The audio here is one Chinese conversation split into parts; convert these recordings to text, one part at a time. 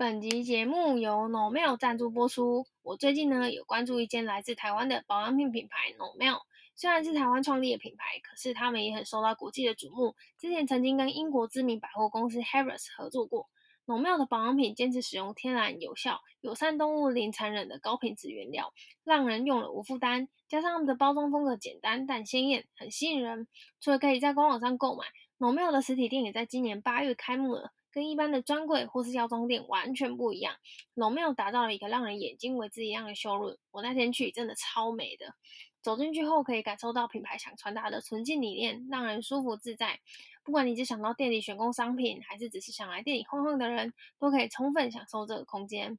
本集节目由 Nomel 赞助播出。我最近呢有关注一间来自台湾的保养品品牌 Nomel，虽然是台湾创立的品牌，可是他们也很受到国际的瞩目。之前曾经跟英国知名百货公司 Harrods 合作过。Nomel 的保养品坚持使用天然、有效、友善动物、零残忍的高品质原料，让人用了无负担。加上他们的包装风格简单但鲜艳，很吸引人。除了可以在官网上购买，Nomel 的实体店也在今年八月开幕了。跟一般的专柜或是药妆店完全不一样，Nomel 打造了一个让人眼睛为之一亮的 showroom。我那天去真的超美的，走进去后可以感受到品牌想传达的纯净理念，让人舒服自在。不管你只想到店里选购商品，还是只是想来店里晃晃的人，都可以充分享受这个空间。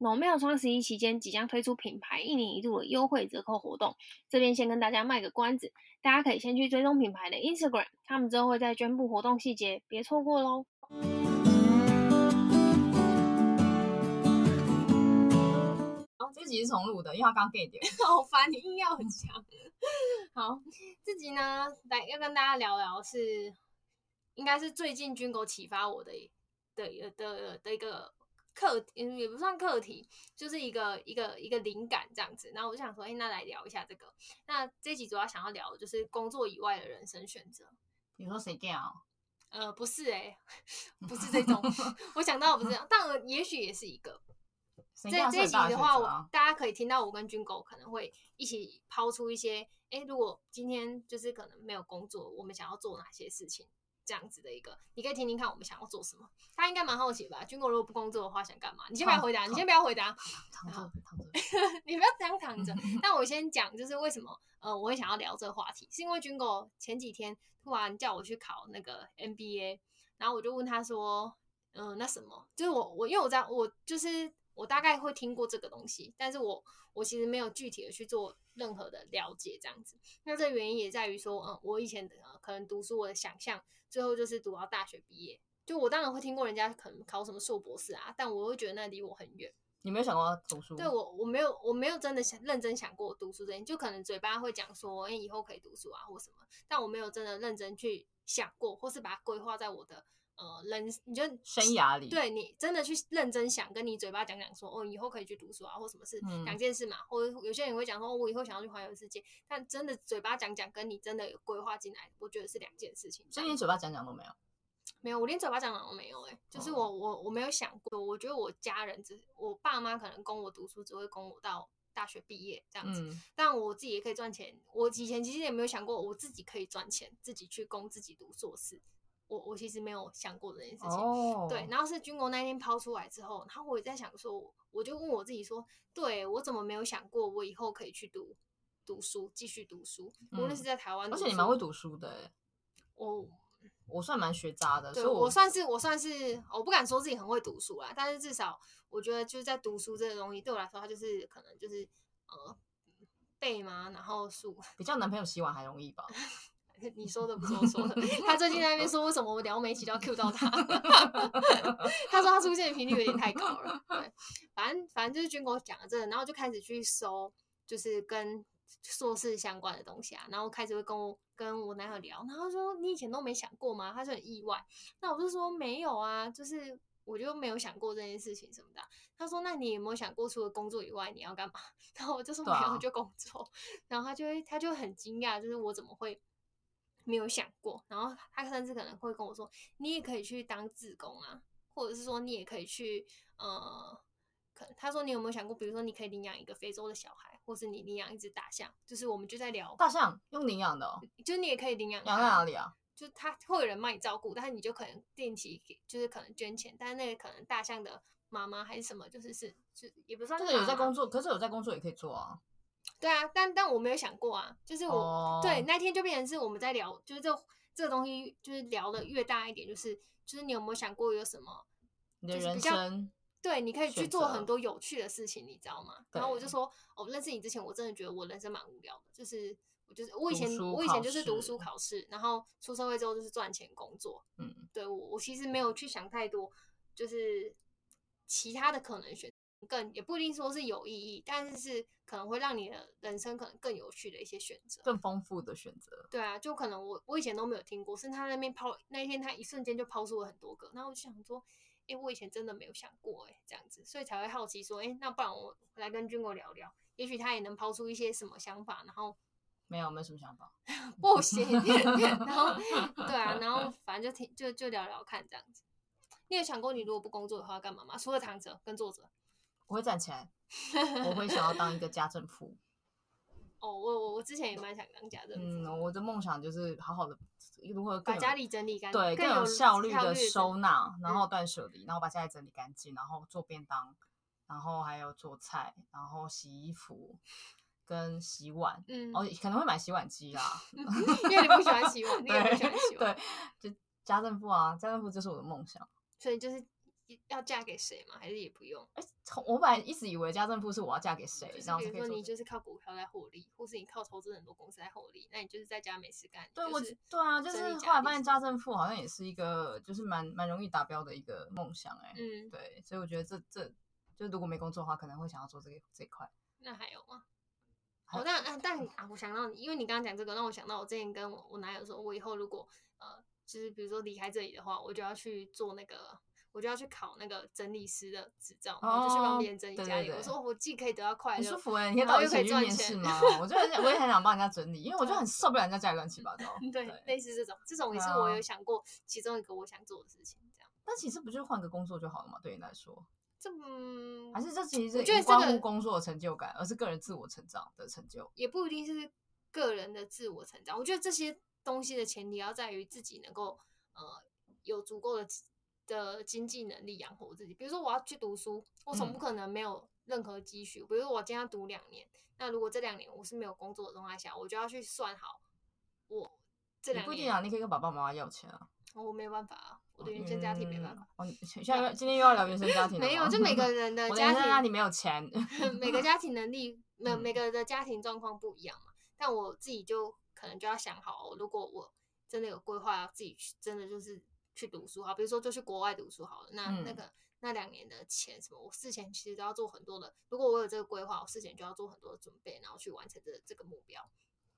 Nomel 双十一期间即将推出品牌一年一度的优惠折扣活动，这边先跟大家卖个关子，大家可以先去追踪品牌的 Instagram，他们之后会再宣布活动细节，别错过喽。这集是重录的，因为他刚 get 掉，好烦，你硬要很强。好，这集呢，来要跟大家聊聊是，应该是最近军狗启发我的的的的，的一个课，也不算课题，就是一个一个一个灵感这样子。然后我就想说，哎，那来聊一下这个。那这集主要想要聊的就是工作以外的人生选择。你说谁干啊？呃，不是哎、欸，不是这种。我想到不是这样，但也许也是一个。这这一集的话，我大家可以听到我跟军狗可能会一起抛出一些，哎，如果今天就是可能没有工作，我们想要做哪些事情，这样子的一个，你可以听听看我们想要做什么。他应该蛮好奇吧？军狗如果不工作的话，想干嘛？你先不要回答，你先不要回答，躺着躺着，你不要这样躺着。那我先讲，就是为什么呃，我会想要聊这个话题，是因为军狗前几天突然叫我去考那个 MBA，然后我就问他说，嗯、呃，那什么？就是我我因为我在我就是。我大概会听过这个东西，但是我我其实没有具体的去做任何的了解，这样子。那这原因也在于说，嗯，我以前的可能读书，我的想象最后就是读到大学毕业。就我当然会听过人家可能考什么硕博士啊，但我会觉得那离我很远。你没有想过读书？对我，我没有，我没有真的想认真想过读书这件，就可能嘴巴会讲说，哎，以后可以读书啊或什么，但我没有真的认真去想过，或是把它规划在我的。呃，人，你就生涯里，对你真的去认真想，跟你嘴巴讲讲说，哦，以后可以去读书啊，或什么事，两、嗯、件事嘛。或者有些人会讲说，哦，我以后想要去环游世界，但真的嘴巴讲讲，跟你真的有规划进来，我觉得是两件事情。所以你嘴巴讲讲都没有？没有，我连嘴巴讲讲都没有、欸。哎，就是我我我没有想过，我觉得我家人只，我爸妈可能供我读书，只会供我到大学毕业这样子、嗯。但我自己也可以赚钱。我以前其实也没有想过，我自己可以赚钱，自己去供自己读硕士。我我其实没有想过这件事情，oh. 对。然后是军狗那天抛出来之后，然后我也在想说，我就问我自己说，对，我怎么没有想过我以后可以去读读书，继续读书，无论是在台湾。而且你蛮会读书的，哎，我我算蛮学渣的，对，所以我，我算是我算是我不敢说自己很会读书啦，但是至少我觉得就是在读书这个东西对我来说，它就是可能就是呃背嘛，然后数比较男朋友洗碗还容易吧。你说的不是我说的，他最近在那边说为什么我聊每期都要 cue 到他，他说他出现的频率有点太高了。对，反正反正就是军狗讲了这个，然后就开始去搜，就是跟硕士相关的东西啊，然后开始会跟我跟我男友聊，然后说你以前都没想过吗？他说很意外，那我就说没有啊，就是我就没有想过这件事情什么的。他说那你有没有想过除了工作以外你要干嘛？然后我就说没有，就工作。然后他就会他就很惊讶，就是我怎么会。没有想过，然后他甚至可能会跟我说：“你也可以去当志工啊，或者是说你也可以去……呃，可他说你有没有想过，比如说你可以领养一个非洲的小孩，或是你领养一只大象？就是我们就在聊大象用领养的哦，就你也可以领养。养在哪里啊？就他会有人帮你照顾，但是你就可能定期给，就是可能捐钱，但是那个可能大象的妈妈还是什么，就是是就也不算是。这个有在工作，可是有在工作也可以做啊。”对啊，但但我没有想过啊，就是我、oh. 对那天就变成是我们在聊，就是这这个东西就是聊的越大一点，就是就是你有没有想过有什么，你的人生对，你可以去做很多有趣的事情，你知道吗？然后我就说，我、哦、认识你之前，我真的觉得我人生蛮无聊的，就是我就是我以前我以前就是读书考试，然后出社会之后就是赚钱工作，嗯，对我我其实没有去想太多，就是其他的可能选。更也不一定说是有意义，但是是可能会让你的人生可能更有趣的一些选择，更丰富的选择。对啊，就可能我我以前都没有听过，是他那边抛那一天，他一瞬间就抛出了很多个，然后我就想说，哎，我以前真的没有想过，哎，这样子，所以才会好奇说，哎，那不然我来跟军国聊聊，也许他也能抛出一些什么想法，然后没有没有什么想法，不行，然后对啊，然后反正就听就就聊聊看这样子。你有想过你如果不工作的话干嘛吗？除了躺着跟坐着，我会站起来，我会想要当一个家政妇。哦，我我我之前也蛮想当家政妇。嗯，我的梦想就是好好的如何把家里整理干净，对，更有效率的收纳，然后断舍离，然后把家里整理干净，然后做便当，然后还有做菜，然后洗衣服跟洗碗。嗯，哦，可能会买洗碗机啦，因为你不喜欢洗碗，你也不喜欢洗碗。对，就家政妇啊，家政妇就是我的梦想。所以就是。要嫁给谁吗？还是也不用？哎、欸，我本来一直以为家政妇是我要嫁给谁，然后比如说你就是靠股票在获利，或是你靠投资很多公司在获利，那你就是在家没事干。对，我对啊，就是后来发现家政妇好像也是一个就是蛮蛮容易达标的一个梦想哎、欸。嗯，对，所以我觉得这这就如果没工作的话，可能会想要做这个这一块。那还有吗？好，那但但啊，我想到你，因为你刚刚讲这个，让我想到我之前跟我我男友说，我以后如果呃，就是比如说离开这里的话，我就要去做那个。我就要去考那个整理师的执照，然后就去帮别人整理家里。我说我既可以得到快乐，很舒服哎、欸！你可以到一起去面试 吗？我就很我也很想帮人家整理，因为我就很受不了人家家里乱七八糟。对，类似这种，这种也是我有想过其中一个我想做的事情。这样，但其实不就是换个工作就好了嘛？对你来说，这嗯，还是这其实是无关乎工作的成就感，而是个人自我成长的成就。也不一定是个人的自我成长。我觉得这些东西的前提要在于自己能够呃有足够的。的经济能力养活我自己，比如说我要去读书，我总不可能没有任何积蓄。嗯、比如说我今天要读两年，那如果这两年我是没有工作的状态下，我就要去算好我这两年。不一定啊，你可以跟爸爸妈妈要钱啊。我没有办法啊，我的原生家庭没办法。哦，现在今天又要聊原生家庭。没有，就每个人的家庭家庭没有钱，每个家庭能力，每每个人的家庭状况不一样嘛。但我自己就可能就要想好，如果我真的有规划，要自己去，真的就是。去读书好，比如说就去国外读书好了。那、嗯、那个那两年的钱什么，我事前其实都要做很多的。如果我有这个规划，我事前就要做很多的准备，然后去完成这这个目标。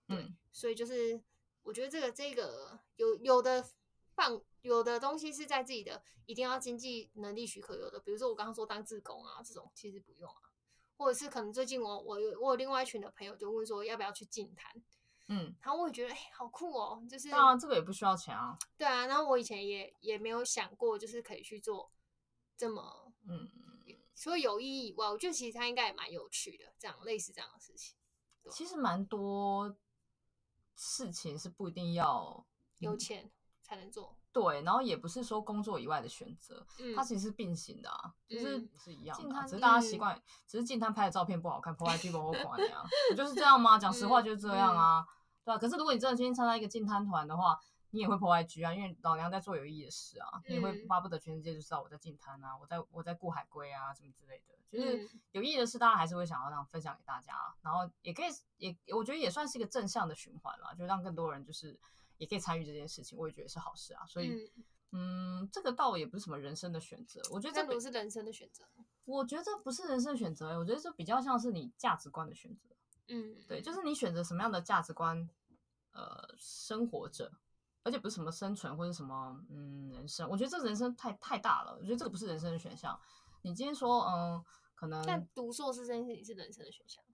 对，嗯、所以就是我觉得这个这个有有的放有的东西是在自己的一定要经济能力许可有的，比如说我刚刚说当自工啊这种，其实不用啊。或者是可能最近我我有我有另外一群的朋友就问说要不要去净滩。嗯，然后我也觉得哎，好酷哦，就是当然这个也不需要钱啊。对啊，然后我以前也也没有想过，就是可以去做这么嗯，除了有意义以外，我觉得其实它应该也蛮有趣的，这样类似这样的事情。其实蛮多事情是不一定要有钱才能做，嗯，对，然后也不是说工作以外的选择，嗯，它其实是并行的啊，就是是一样的，只是大家习惯，嗯，只是净滩拍的照片不好看，破坏剧本或垮那样，不就是这样吗？讲实话就是这样啊。对啊，可是如果你真的今天参加一个净滩团的话，你也会 po IG 啊，因为老娘在做有意义的事啊，你也会巴不得全世界就知道我在净滩啊，我在我在顾海龟啊，什么之类的，就是有意义的事，大家还是会想要让分享给大家，然后也可以也我觉得也算是一个正向的循环啦，就让更多人就是也可以参与这件事情，我也觉得是好事啊。所以，嗯，嗯，这个倒也不是什么人生的选择，我觉得这不是人生的选择，我觉得这不是人生的选择，我觉得这比较像是你价值观的选择。嗯，对，就是你选择什么样的价值观，呃，生活着，而且不是什么生存或者什么嗯人生，我觉得这人生太太大了，我觉得这个不是人生的选项。你今天说嗯，可能但读硕士这件事情是人生的选项。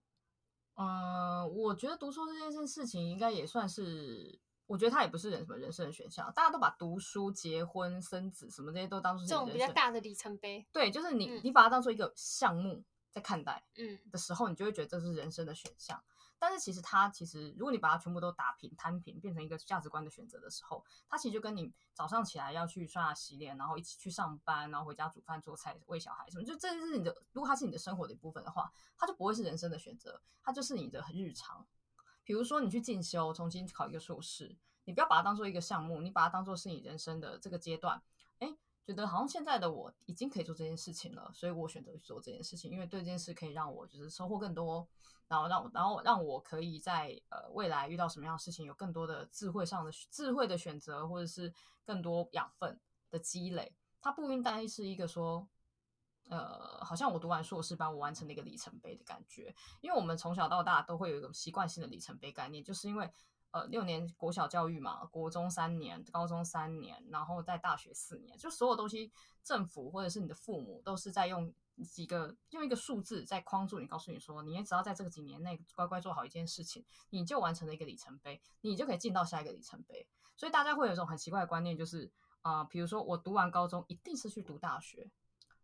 嗯，我觉得读硕士这件事情应该也算是，我觉得它也不是人什么人生的选项。大家都把读书、结婚、生子什么这些都当做这种比较大的里程碑。对，就是你、嗯、你把它当做一个项目。在看待嗯的时候，你就会觉得这是人生的选项。但是其实它其实，如果你把它全部都打平摊平，变成一个价值观的选择的时候，它其实就跟你早上起来要去刷牙洗脸，然后一起去上班，然后回家煮饭做菜喂小孩什么，就这是你的。如果它是你的生活的一部分的话，它就不会是人生的选择，它就是你的日常。比如说你去进修，重新考一个硕士，你不要把它当做一个项目，你把它当做是你人生的这个阶段。哎觉得好像现在的我已经可以做这件事情了，所以我选择去做这件事情，因为对这件事可以让我就是收获更多，然后让然后让我可以在呃未来遇到什么样的事情有更多的智慧上的智慧的选择，或者是更多养分的积累。它不应该是一个说，呃，好像我读完硕士班我完成了一个里程碑的感觉，因为我们从小到大都会有一种习惯性的里程碑概念，就是因为呃六年国小教育嘛，国中三年，高中三年，然后在大学四年，就所有东西，政府或者是你的父母都是在用几个用一个数字在框住你，告诉你说，你也只要在这个几年内乖乖做好一件事情，你就完成了一个里程碑，你就可以进到下一个里程碑。所以大家会有一种很奇怪的观念，就是啊、比如说我读完高中一定是去读大学，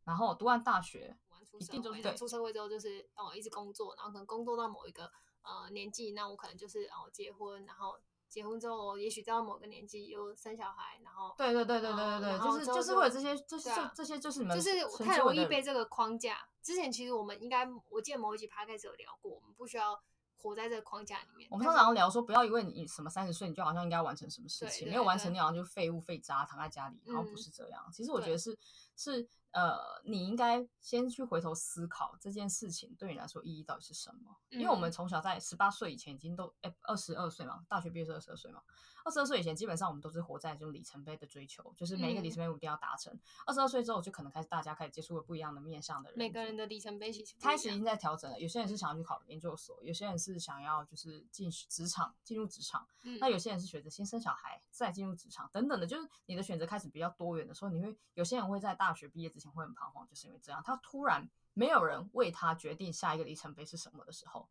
然后读完大学一定就是对出社会之后就是哦一直工作，然后可能工作到某一个。呃，年纪那我可能就是哦，结婚，然后结婚之后，也许到某个年纪又生小孩，然后对对对对对对对，就是就是会有这些，就是这些就是你们就是太容易被这个框架。之前其实我们应该，我记得某一集 podcast 有聊过，我们不需要活在这个框架里面。我们通常聊说，不要因为你什么三十岁，你就好像应该完成什么事情，没有完成，你好像就废物废渣躺在家里，然后不是这样。其实我觉得是是。呃，你应该先去回头思考这件事情对你来说意义到底是什么？因为我们从小在十八岁以前已经都哎二十二岁嘛，大学毕业是二十二岁嘛，二十二岁以前基本上我们都是活在这种里程碑的追求，就是每一个里程碑我一定要达成。二十二岁之后就可能开始大家开始接触了不一样的面向的人，每个人的里程碑其实开始已经在调整了。有些人是想要去考研究所，有些人是想要就是进职场进入职场，嗯、那有些人是选择先生小孩再进入职场等等的，就是你的选择开始比较多元的时候，你会有些人会在大学毕业之前会很彷徨，就是。因为这样，他突然没有人为他决定下一个里程碑是什么的时候，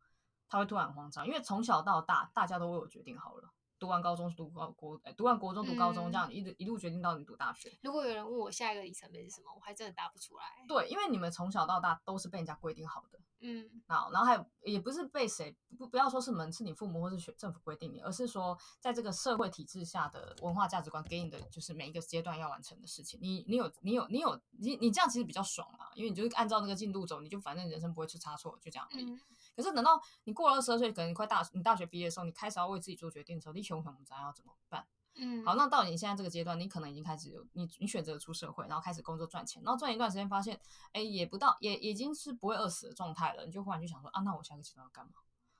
他会突然慌张。因为从小到大，大家都为我决定好了。读完高中读高国，读完国中读高中，这样一直一路决定到你读大学。如果有人问我下一个里程碑是什么，我还真的答不出来。对，因为你们从小到大都是被人家规定好的。嗯，然后还有也不是被谁不不要说是门是你父母或是学政府规定你，而是说在这个社会体制下的文化价值观给你的就是每一个阶段要完成的事情。你你有你有你有你你这样其实比较爽啊，因为你就是按照那个进度走，你就反正人生不会出差错，就这样而已。嗯可是等到你过了二十二岁，可能你快大你大学毕业的时候，你开始要为自己做决定的时候，你穷穷不知道要怎么办。嗯，好，那到你现在这个阶段，你可能已经开始有你你选择出社会，然后开始工作赚钱，然后赚一段时间发现，哎，也不到也已经是不会饿死的状态了，你就忽然就想说啊，那我下个阶段要干嘛？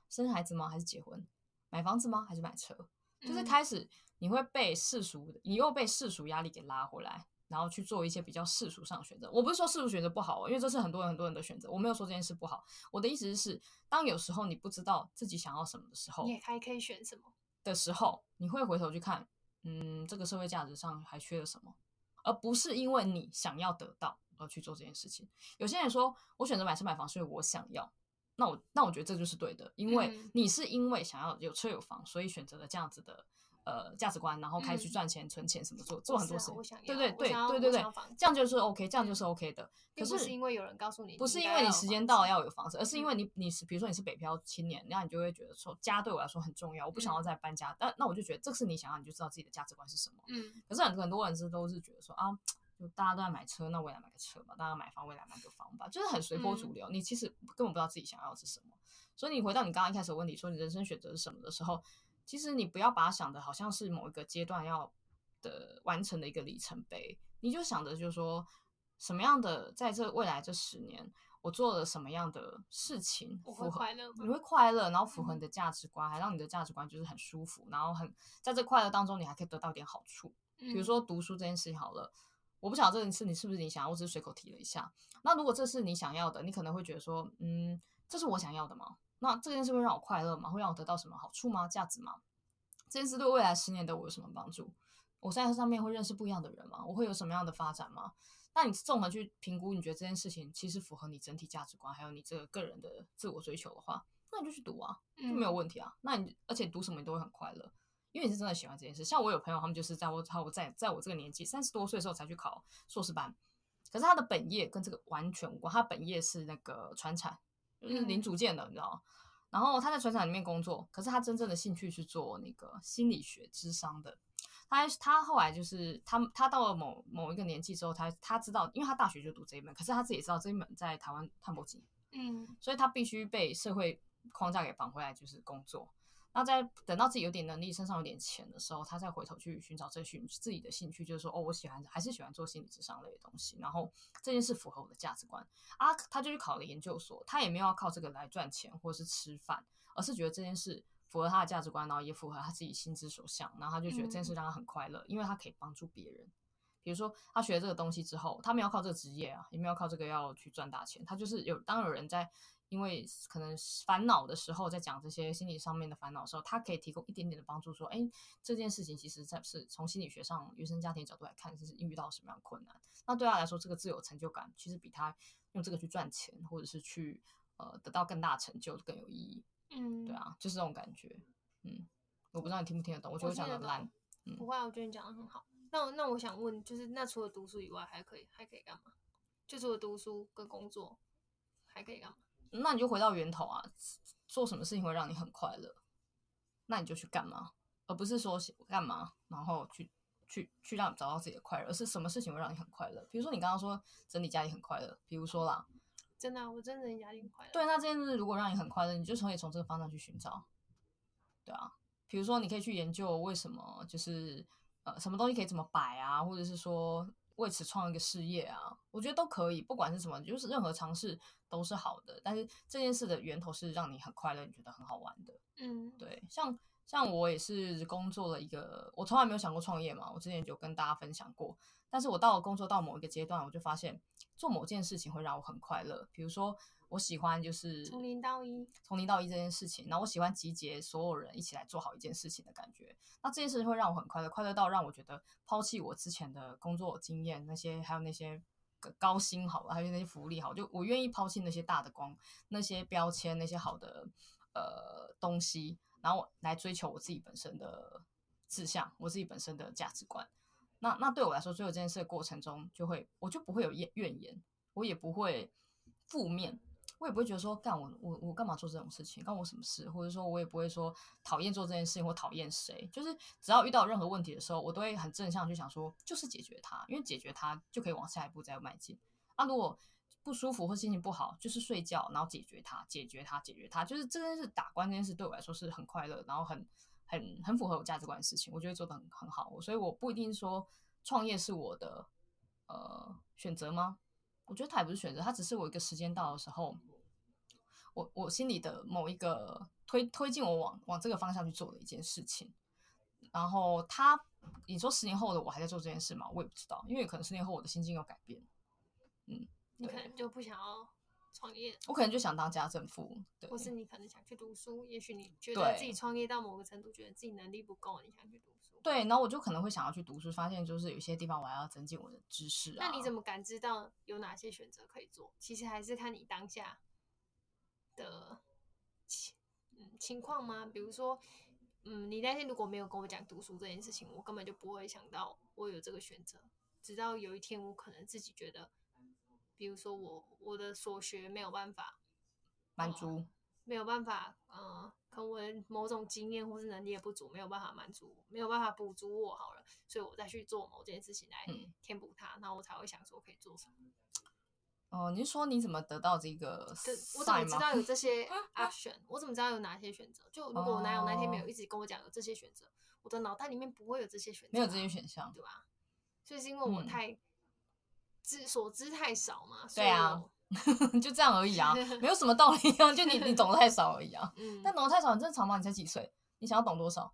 生孩子吗？还是结婚？买房子吗？还是买车？就是开始你会被世俗，你又被世俗压力给拉回来。然后去做一些比较世俗上的选择。我不是说世俗选择不好哦，因为这是很多人很多人的选择。我没有说这件事不好。我的意思是，当有时候你不知道自己想要什么的时候，你也还可以选什么的时候，你会回头去看，嗯，这个社会价值上还缺了什么，而不是因为你想要得到而去做这件事情。有些人说我选择买车买房，所以我想要，那我那我觉得这就是对的，因为你是因为想要有车有房，所以选择了这样子的。呃，价值观，然后开始去赚钱、嗯、存钱，什么做做很多事，对对对对对对，这样就是 OK，这样就是 OK 的。可是，不是因为有人告诉你，不是因为你时间到了要有房子，而是因为你你是比如说你是北漂青年，然后你就会觉得说家对我来说很重要，我不想要再搬家。但那我就觉得这是你想要，你就知道自己的价值观是什么。嗯。可是很很多人是都是觉得说啊，就大家都在买车，那我也来买个车吧；大家买房，我也来买个房吧，就是很随波逐流。你其实根本不知道自己想要的是什么。所以你回到你刚刚一开始问你，说你人生选择是什么的时候。其实你不要把它想的好像是某一个阶段要的完成的一个里程碑，你就想着就是说什么样的在这未来这十年，我做了什么样的事情，我会快乐，你会快乐，然后符合你的价值观，还让你的价值观就是很舒服，然后很在这快乐当中，你还可以得到一点好处。比如说读书这件事情好了，我不晓得这件事你是不是你想要，我只是随口提了一下。那如果这是你想要的，你可能会觉得说，嗯，这是我想要的吗？那这件事会让我快乐吗？会让我得到什么好处吗？价值吗？这件事对未来十年的我有什么帮助？我在上面会认识不一样的人吗？我会有什么样的发展吗？那你综合去评估，你觉得这件事情其实符合你整体价值观，还有你这个个人的自我追求的话，那你就去读啊，就没有问题啊。那你而且读什么你都会很快乐，因为你是真的喜欢这件事。像我有朋友，他们就是在我我在在我这个年纪三十多岁的时候才去考硕士班，可是他的本业跟这个完全无关，他本业是那个传产。就是零组件的，你知道吗？然后他在船厂里面工作，可是他真正的兴趣是做那个心理学智商的。他他后来就是他他到了某某一个年纪之后，他他知道，因为他大学就读这一门，可是他自己也知道这一门在台湾看不起，嗯，所以他必须被社会框架给绑回来，就是工作。那在等到自己有点能力、身上有点钱的时候，他再回头去寻找这寻自己的兴趣，就是说，哦，我喜欢还是喜欢做心理咨商类的东西。然后这件事符合我的价值观啊，他就去考了研究所。他也没有要靠这个来赚钱或是吃饭，而是觉得这件事符合他的价值观，然后也符合他自己心之所向。然后他就觉得这件事让他很快乐，因为他可以帮助别人。比如说他学了这个东西之后，他没有靠这个职业啊，也没有靠这个要去赚大钱，他就是有当有人在。因为可能烦恼的时候，在讲这些心理上面的烦恼的时候，他可以提供一点点的帮助，说，哎，这件事情其实在是从心理学上、原生家庭角度来看，是遇到什么样的困难。那对他来说，这个自有成就感，其实比他用这个去赚钱，或者是去呃得到更大成就更有意义。嗯，对啊，就是这种感觉。嗯，我不知道你听不听得懂，我觉得我讲的烂。嗯，不会，我觉得你讲的很好。那那我想问，就是那除了读书以外，还可以还可以干嘛？就除了读书跟工作，还可以干嘛？那你就回到源头啊，做什么事情会让你很快乐，那你就去干嘛，而不是说干嘛，然后去去去让你找到自己的快乐，而是什么事情会让你很快乐？比如说你刚刚说整理家里很快乐，比如说啦，真的、啊，我真的整理家里很快乐。对，那这件事如果让你很快乐，你就可以从这个方向去寻找。对啊，比如说你可以去研究为什么，就是呃，什么东西可以怎么摆啊，或者是说。为此创一个事业啊，我觉得都可以，不管是什么，就是任何尝试都是好的。但是这件事的源头是让你很快乐，你觉得很好玩的。嗯，对，像像我也是工作了一个，我从来没有想过创业嘛，我之前就跟大家分享过。但是我到了工作到某一个阶段，我就发现做某件事情会让我很快乐，比如说。我喜欢就是从零到一，从零到一这件事情。然后我喜欢集结所有人一起来做好一件事情的感觉。那这件事会让我很快乐，快乐到让我觉得抛弃我之前的工作经验，那些还有那些高薪好了，还有那些福利好，就我愿意抛弃那些大的光，那些标签，那些好的呃东西，然后来追求我自己本身的志向，我自己本身的价值观。那那对我来说，做这件事的过程中，就会我就不会有怨怨言，我也不会负面。我也不会觉得说干我我我干嘛做这种事情，干我什么事，或者说我也不会说讨厌做这件事情或讨厌谁，就是只要遇到任何问题的时候，我都会很正向去想说，就是解决它，因为解决它就可以往下一步再迈进。啊，如果不舒服或心情不好，就是睡觉，然后解决它，解决它，解决它，就是这件事打关这件事对我来说是很快乐，然后很很很符合我价值观的事情，我觉得做的很很好，所以我不一定说创业是我的呃选择吗？我觉得它也不是选择，它只是我一个时间到的时候，我我心里的某一个推推进我往往这个方向去做的一件事情。然后他，你说十年后的我还在做这件事吗？我也不知道，因为可能十年后我的心境有改变。嗯，你可能就不想要创业，我可能就想当家政妇，对，或是你可能想去读书，也许你觉得自己创业到某个程度，觉得自己能力不够，你想去读书。对，然后我就可能会想要去读书，发现就是有些地方我还要增进我的知识啊。那你怎么感知到有哪些选择可以做？其实还是看你当下的情嗯情况吗？比如说，嗯，你那天如果没有跟我讲读书这件事情，我根本就不会想到我有这个选择。直到有一天，我可能自己觉得，比如说我我的所学没有办法满足。嗯没有办法，嗯、呃，可能我的某种经验或是能力也不足，没有办法满足，没有办法补足我好了，所以我再去做某件事情来填补它，然后我才会想说可以做什么。哦，你是说你怎么得到这个？我怎么知道有这些 option？我怎么知道有哪些选择？就如果我男友那天没有一直跟我讲有这些选择，我的脑袋里面不会有这些选择，没有这些选项，对吧？所以是因为我太知、嗯、所知太少嘛，对啊。就这样而已啊，没有什么道理啊，就你你懂得太少而已啊。嗯，但懂得太少很正常嘛，你才几岁？你想要懂多少？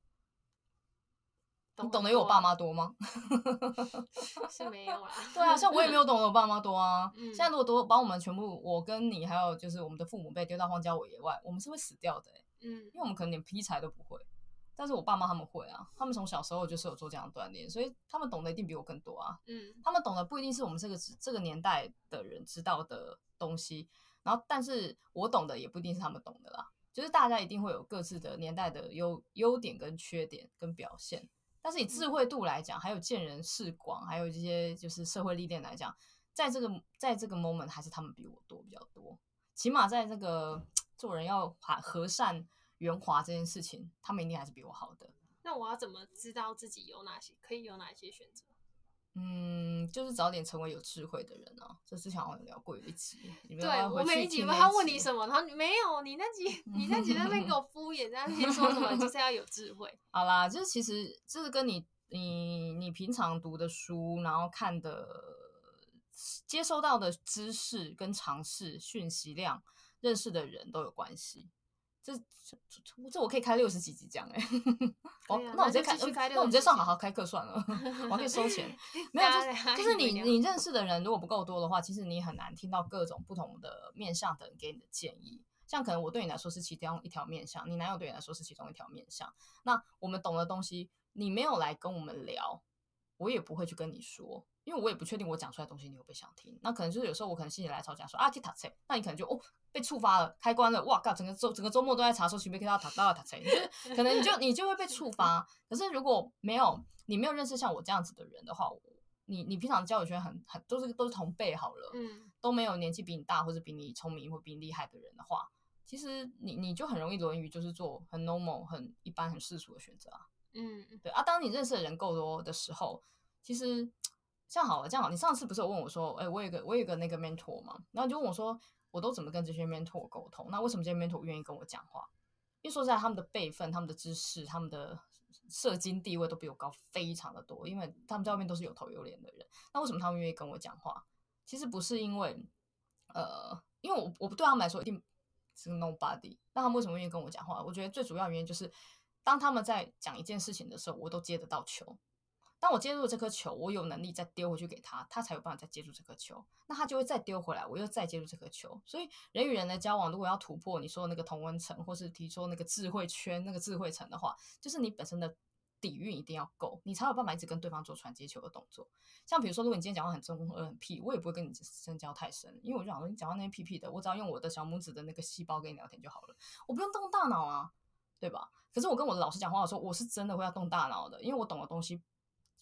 懂你懂得有我爸妈多吗？是没有啦。对啊，像我也没有懂得我爸妈多啊。嗯，现在如果都把我们全部，我跟你还有就是我们的父母被丢到荒郊野外，我们是会死掉的欸。嗯，因为我们可能连劈柴都不会。但是我爸妈他们会啊，他们从小时候就是有做这样的锻炼，所以他们懂得一定比我更多啊。嗯，他们懂得不一定是我们这个这个年代的人知道的东西，然后但是我懂的也不一定是他们懂的啦。就是大家一定会有各自的年代的优优点跟缺点跟表现，但是以智慧度来讲，还有见人识广，还有这些就是社会历练来讲，在这个在这个 moment 还是他们比我多比较多，起码在这个做人要和善。圆滑这件事情，他们一定还是比我好的。那我要怎么知道自己有哪些可以有哪些选择？嗯，就是早点成为有智慧的人啊。这之前好像有聊过有一集，对我每一集他问你什么，他说没有，你那集 你那集在那边给我敷衍，在那边说什么就是要有智慧。好啦，就是其实就是跟你你你平常读的书，然后看的接收到的知识跟尝试讯息量，认识的人都有关系。这这这我可以开六十几集讲哎、欸，哦，啊、那我直接开，开那我们直接上好好开课算了，我还可以收钱。没有，就是就是你你认识的人如果不够多的话，其实你很难听到各种不同的面向的人给你的建议。像可能我对你来说是其中一条面向，你男友对你来说是其中一条面向。那我们懂的东西，你没有来跟我们聊，我也不会去跟你说。因为我也不确定我讲出来的东西你会不会想听，那可能就是有时候我可能心血来潮讲说啊，去塔车，那你可能就哦被触发了，开关了，哇靠，整个周整个周末都在查说随便给他塔到塔车，就是可能你就你就会被触发。可是如果没有你没有认识像我这样子的人的话，你你平常交友圈很很都是都是同辈好了，嗯，都没有年纪比你大或者比你聪明或比你厉害的人的话，其实你你就很容易沦于就是做很 normal 很一般很世俗的选择啊，嗯，对啊，当你认识的人够多的时候，其实。这样好了，这样好。你上次不是有问我说，哎、我有个我有个那个 mentor 嘛，然后就问我说，我都怎么跟这些 mentor 沟通？那为什么这些 mentor 愿意跟我讲话？因为说实在，他们的辈分、他们的知识、他们的社经地位都比我高非常的多，因为他们在外面都是有头有脸的人。那为什么他们愿意跟我讲话？其实不是因为，呃，因为我我不对他们来说一定是 nobody。那他们为什么愿意跟我讲话？我觉得最主要原因就是，当他们在讲一件事情的时候，我都接得到球。当我接住了这颗球，我有能力再丢回去给他，他才有办法再接住这颗球，那他就会再丢回来，我又再接住这颗球。所以人与人的交往，如果要突破你说的那个同温层，或是提出那个智慧圈、那个智慧层的话，就是你本身的底蕴一定要够，你才有办法一直跟对方做传接球的动作。像比如说，如果你今天讲话很中二、很屁，我也不会跟你深交太深，因为我就想说，你讲话那些屁屁的，我只要用我的小拇指的那个细胞跟你聊天就好了，我不用动大脑啊，对吧？可是我跟我的老师讲话的时候，我是真的会要动大脑的，因为我懂的东西。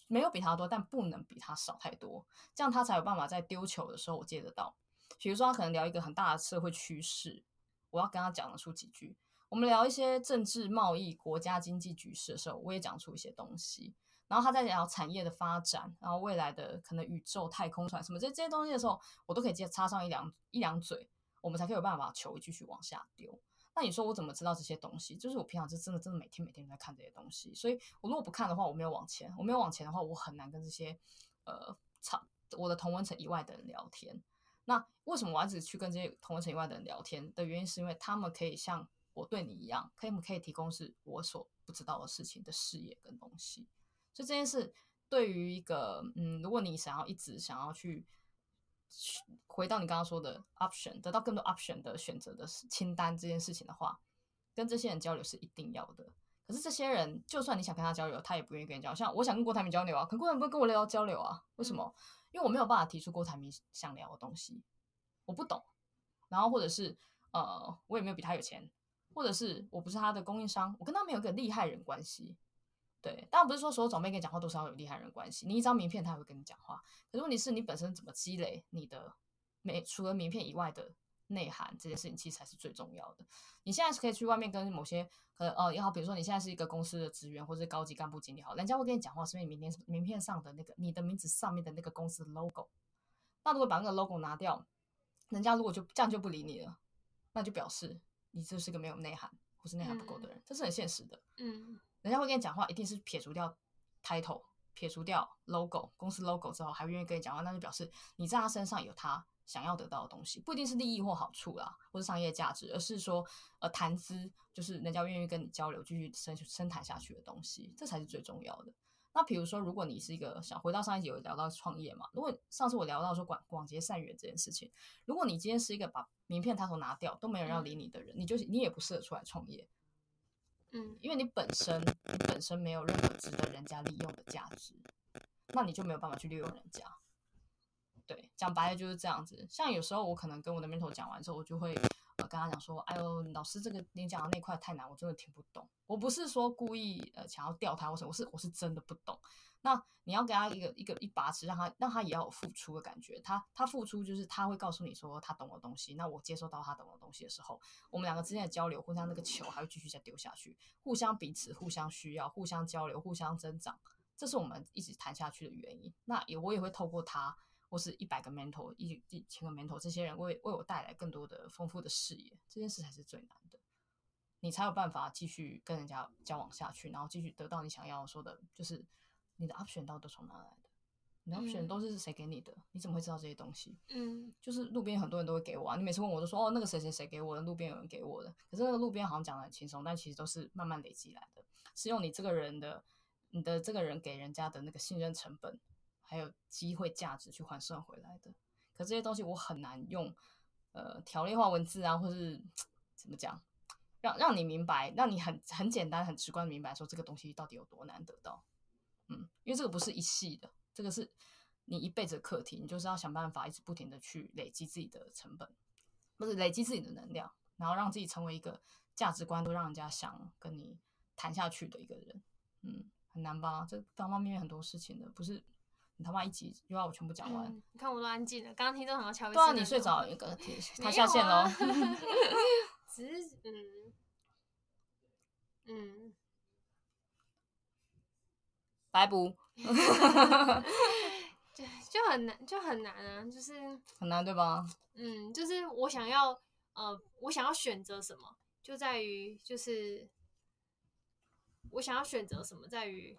没有比他多，但不能比他少太多，这样他才有办法在丢球的时候我接得到。比如说，他可能聊一个很大的社会趋势，我要跟他讲得出几句。我们聊一些政治、贸易、国家经济局势的时候，我也讲出一些东西。然后他在聊产业的发展，然后未来的可能宇宙、太空船什么这这些东西的时候，我都可以接插上一两一两嘴，我们才可以有办法把球继续往下丢。那你说我怎么知道这些东西？就是我平常是真的真的每天每天都在看这些东西，所以我如果不看的话，我没有往前，我没有往前的话，我很难跟这些呃，差我的同温层以外的人聊天。那为什么我要一直去跟这些同温层以外的人聊天的原因，是因为他们可以像我对你一样，可以可以提供是我所不知道的事情的视野跟东西。所以这件事对于一个嗯，如果你想要一直想要去。回到你刚刚说的 option，得到更多 option 的选择的清单这件事情的话，跟这些人交流是一定要的。可是这些人，就算你想跟他交流，他也不愿意跟你交流。像我想跟郭台铭交流啊，可郭台铭不会跟我聊交流啊？为什么？嗯、因为我没有办法提出郭台铭想聊的东西，我不懂。然后或者是呃，我也没有比他有钱，或者是我不是他的供应商，我跟他没有一个利害人关系。对，当然不是说所有长辈跟你讲话都是要有利害人关系。你一张名片，他也会跟你讲话。可是问题是你本身怎么积累你的没除了名片以外的内涵，这件事情其实才是最重要的。你现在是可以去外面跟某些可能呃也好，比如说你现在是一个公司的职员或者高级干部经理好，人家会跟你讲话，是因为你名片名片上的那个你的名字上面的那个公司的 logo。那如果把那个 logo 拿掉，人家如果就这样就不理你了，那就表示你就是个没有内涵或是内涵不够的人，嗯、这是很现实的。嗯。人家会跟你讲话，一定是撇除掉 title，撇除掉 logo，公司 logo 之后，还愿意跟你讲话，那就表示你在他身上有他想要得到的东西，不一定是利益或好处啦，或是商业价值，而是说呃谈资，就是人家愿意跟你交流，继续深深谈下去的东西，这才是最重要的。那比如说，如果你是一个想回到上一集有聊到创业嘛，如果上次我聊到说广广结善缘这件事情，如果你今天是一个把名片抬头拿掉都没有人要理你的人，嗯、你就你也不适合出来创业。嗯，因为你本身你本身没有任何值得人家利用的价值，那你就没有办法去利用人家。对，讲白了就是这样子。像有时候我可能跟我的 mentor 讲完之后，我就会呃跟他讲说：“哎呦，老师这个你讲的那块太难，我真的听不懂。”我不是说故意呃想要吊他或什，我是我是真的不懂。那你要给他一个一个一把尺，让他让他也要有付出的感觉。他他付出就是他会告诉你说他懂的东西。那我接收到他懂的东西的时候，我们两个之间的交流，互相那个球还会继续再丢下去，互相彼此互相需要，互相交流，互相增长，这是我们一直谈下去的原因。那也我也会透过他，或是一百个 mentor，一一千个 mentor，这些人为为我带来更多的丰富的视野。这件事才是最难的，你才有办法继续跟人家交往下去，然后继续得到你想要说的，就是。你的 option 到底从哪来的？你的 option 都是谁给你的？嗯、你怎么会知道这些东西？嗯，就是路边很多人都会给我啊。你每次问我都说哦，那个谁谁谁给我的，路边有人给我的。可是那个路边好像讲的很轻松，但其实都是慢慢累积来的，是用你这个人的，你的这个人给人家的那个信任成本，还有机会价值去换算回来的。可这些东西我很难用呃条例化文字啊，或是怎么讲，让让你明白，让你很很简单、很直观明白说这个东西到底有多难得到。嗯，因为这个不是一系的。这个是你一辈子的课题，你就是要想办法一直不停的去累积自己的成本，不是累积自己的能量，然后让自己成为一个价值观都让人家想跟你谈下去的一个人。嗯，很难吧？这方方面面很多事情的，不是你他妈一集又要我全部讲完？嗯、你看我都安静了，刚刚听众好像乔。对啊，你睡着一个，他下线了。只是嗯嗯，白补。就 就很难，就很难啊，就是很难，对吧？嗯，就是我想要，呃，我想要选择什么，就在于，就是我想要选择什么，在于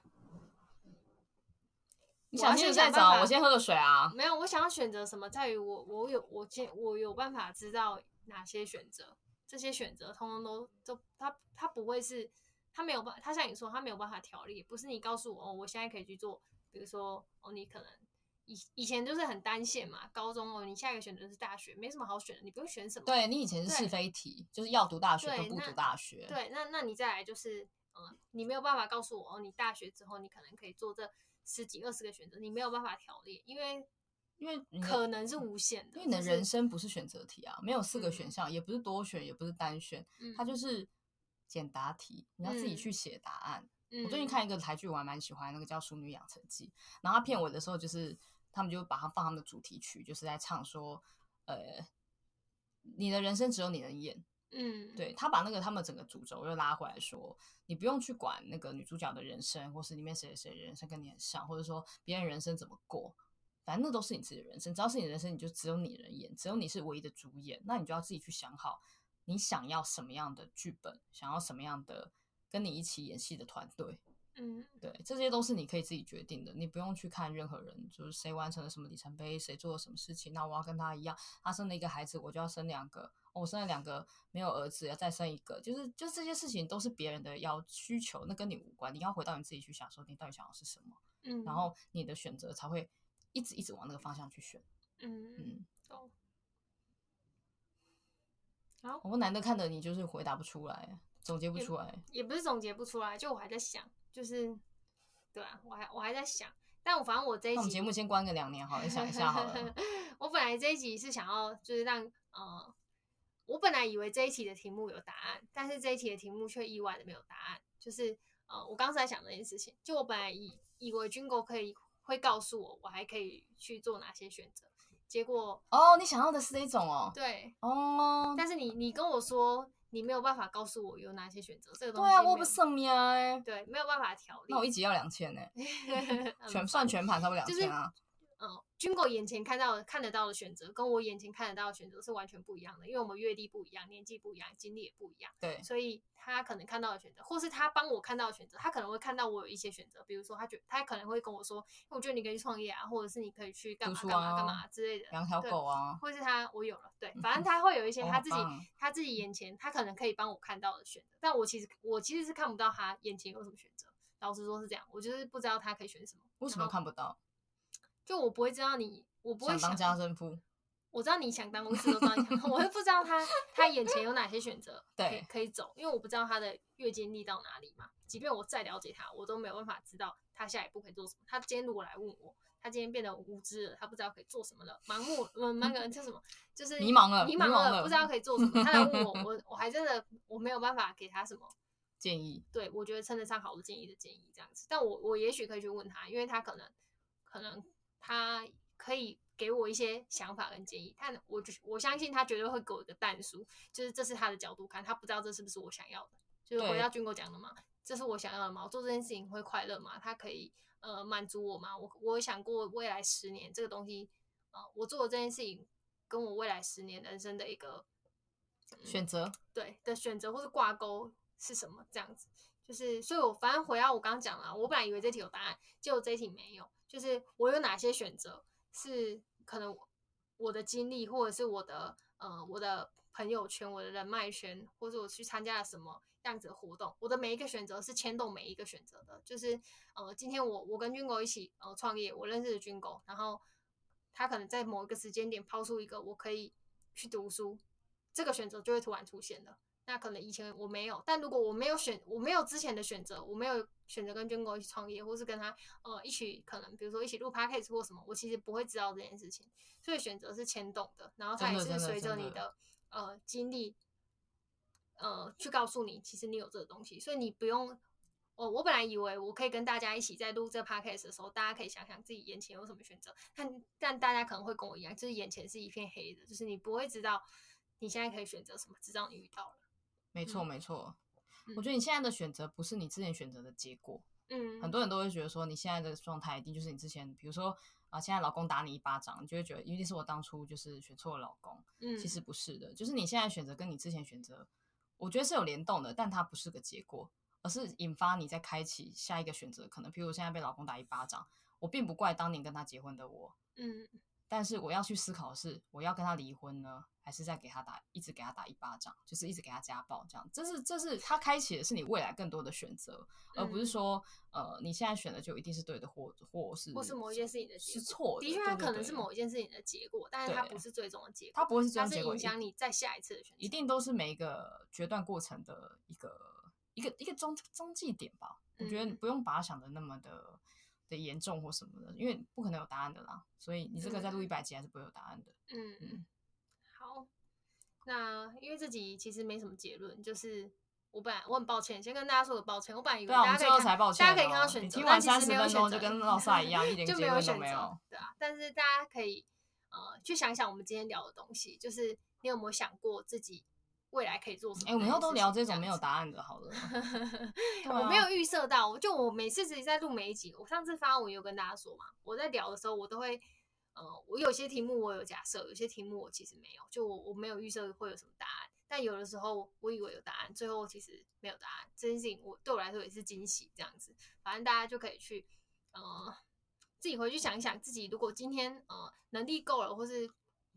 你想现在找我先喝个水啊。没有，我想要选择什么，在于我，我有，我见我有办法知道哪些选择，这些选择通通都都，他他不会是。他没有办法，他像你说，他没有办法条例，不是你告诉我哦，我现在可以去做，比如说哦，你可能以以前就是很单线嘛，高中哦，你下一个选择是大学，没什么好选的，你不用选什么。对，你以前是是非题，就是要读大学和不读大学。对，那那你再来就是，嗯，你没有办法告诉我哦，你大学之后你可能可以做这十几二十个选择，你没有办法条列，因为因为可能是无限的，因为你的人生不是选择题啊，没有四个选项，嗯、也不是多选，也不是单选，它就是。简答题，你要自己去写答案。嗯、我最近看一个台剧，我还蛮喜欢，那个叫《淑女养成记》。然后他片尾的时候，就是他们就把它放他们的主题曲，就是在唱说：“呃，你的人生只有你能演。”嗯，对，他把那个他们整个主轴又拉回来说：“你不用去管那个女主角的人生，或是里面谁谁谁人生跟你很像，或者说别人人生怎么过，反正那都是你自己的人生。只要是你的人生，你就只有你人演，只有你是唯一的主演。那你就要自己去想好。”你想要什么样的剧本？想要什么样的跟你一起演戏的团队？嗯，对，这些都是你可以自己决定的，你不用去看任何人，就是谁完成了什么里程碑，谁做了什么事情，那我要跟他一样，他生了一个孩子，我就要生两个，哦，我生了两个没有儿子，要再生一个，就是就这些事情都是别人的要需求，那跟你无关，你要回到你自己去想，说你到底想要是什么，嗯，然后你的选择才会一直一直往那个方向去选，嗯嗯，哦。好。我难得看的你就是回答不出来，总结不出来也，也不是总结不出来，就我还在想，就是，对啊，我还我还在想，但我反正我这一集节目先关个两年好了，你想一下好了。我本来这一集是想要就是让呃，我本来以为这一题的题目有答案，但是这一题的题目却意外的没有答案，就是呃，我刚才在想这件事情，就我本来以以为军哥可以会告诉我，我还可以去做哪些选择。结果哦，你想要的是这种哦，对哦，但是你你跟我说你没有办法告诉我有哪些选择，这个东西对啊，我不胜命啊，对，没有办法调理。那我一集要两千呢，全算全盘差不多两千啊。嗯，军狗眼前看到的看得到的选择，跟我眼前看得到的选择是完全不一样的，因为我们阅历不一样，年纪不一样，经历也不一样。对，所以他可能看到的选择，或是他帮我看到的选择，他可能会看到我有一些选择，比如说他觉他可能会跟我说，我觉得你可以创业啊，或者是你可以去干嘛干嘛干嘛之类的，养条狗啊，或是他我有了，对，反正他会有一些他自己他自己眼前他可能可以帮我看到的选择，但我其实我其实是看不到他眼前有什么选择，老实说是这样，我就是不知道他可以选什么。为什么看不到？就我不会知道你，我不会想，想当家政妇。我知道你想当，我一直都知道你想当，我会不知道他他眼前有哪些选择，对，可以走，因为我不知道他的月经历到哪里嘛。即便我再了解他，我都没有办法知道他下一步可以做什么。他今天如果来问我，他今天变得无知了，他不知道可以做什么了，盲目，嗯，那个叫什么，就是迷茫了，迷茫了，不知道可以做什么。他来问我，我我还真的我没有办法给他什么 建议。对，我觉得称得上好的建议的建议这样子，但我我也许可以去问他，因为他可能可能他。可以给我一些想法跟建议，但我我相信他绝对会给我一个但书，就是这是他的角度看，他不知道这是不是我想要的。就是回到军哥讲的嘛，这是我想要的吗？我做这件事情会快乐吗？他可以呃满足我吗？我我想过未来十年这个东西，呃，我做的这件事情跟我未来十年人生的一个、嗯、选择，对的选择或是挂钩是什么？这样子，就是，所以我反正回到我刚刚讲了，我本来以为这题有答案，结果这题没有。就是我有哪些选择是可能我的经历，或者是我的呃我的朋友圈、我的人脉圈，或者我去参加了什么样子的活动，我的每一个选择是牵动每一个选择的。就是呃，今天我我跟军狗一起呃创业，我认识的军狗，然后他可能在某一个时间点抛出一个我可以去读书，这个选择就会突然出现了。那可能以前我没有，但如果我没有选，我没有之前的选择，我没有选择跟军哥一起创业，或是跟他呃一起可能比如说一起录 podcast 或什么，我其实不会知道这件事情。所以选择是牵动的，然后它也是随着你的，的呃经历呃去告诉你，其实你有这个东西。所以你不用，我我本来以为我可以跟大家一起在录这个 podcast 的时候，大家可以想想自己眼前有什么选择，但但大家可能会跟我一样，就是眼前是一片黑的，就是你不会知道你现在可以选择什么，直到你遇到了。没错，没错。我觉得你现在的选择不是你之前选择的结果。嗯，很多人都会觉得说，你现在的状态一定就是你之前，比如说啊，现在老公打你一巴掌，你就会觉得一定是我当初就是选错了老公。嗯，其实不是的，就是你现在选择跟你之前选择，我觉得是有联动的，但它不是个结果，而是引发你在开启下一个选择。可能，比如我现在被老公打一巴掌，我并不怪当年跟他结婚的我。嗯。但是我要去思考的是，我要跟他离婚呢，还是再给他打，一直给他打一巴掌，就是一直给他家暴这样。这是这是他开启的是你未来更多的选择，嗯、而不是说呃你现在选的就一定是对的，或或是或是某一件事情的是错的。的确，它可能是某一件事情的结果，但是它不是最终的结果。它不会是最终结果，影响你再下一次的选择。一定都是每一个决断过程的一个一个一个中中继点吧。我觉得你不用把它想的那么的。的严重或什么的，因为不可能有答案的啦，所以你这个再录一百集还是不会有答案的。嗯嗯，好，那因为这集其实没什么结论，就是我本来我很抱歉，先跟大家说个抱歉，我本来以为大家可以才抱歉，大家可以看到选择，你听完三十分钟就跟老萨 一样，一点就没有选择，有对啊。但是大家可以呃去想想我们今天聊的东西，就是你有没有想过自己。未来可以做什么？哎、欸，我们以后都聊这种没有答案的，好了。啊、我没有预设到，就我每次自己在录每一集，我上次发文有跟大家说嘛，我在聊的时候，我都会，呃，我有些题目我有假设，有些题目我其实没有，就我我没有预设会有什么答案，但有的时候我以为有答案，最后其实没有答案。这件事情我对我来说也是惊喜，这样子，反正大家就可以去，呃，自己回去想一想，自己如果今天呃能力够了，或是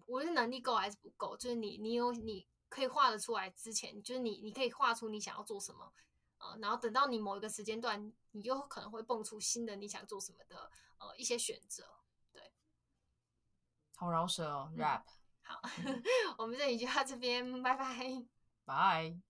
我是能力够还是不够，就是你你有你。可以画得出来之前，就是你，你可以画出你想要做什么，呃，然后等到你某一个时间段，你又可能会蹦出新的你想做什么的，呃，一些选择。对，好饶舌哦，rap。好，我们这里就到这边，拜拜，拜。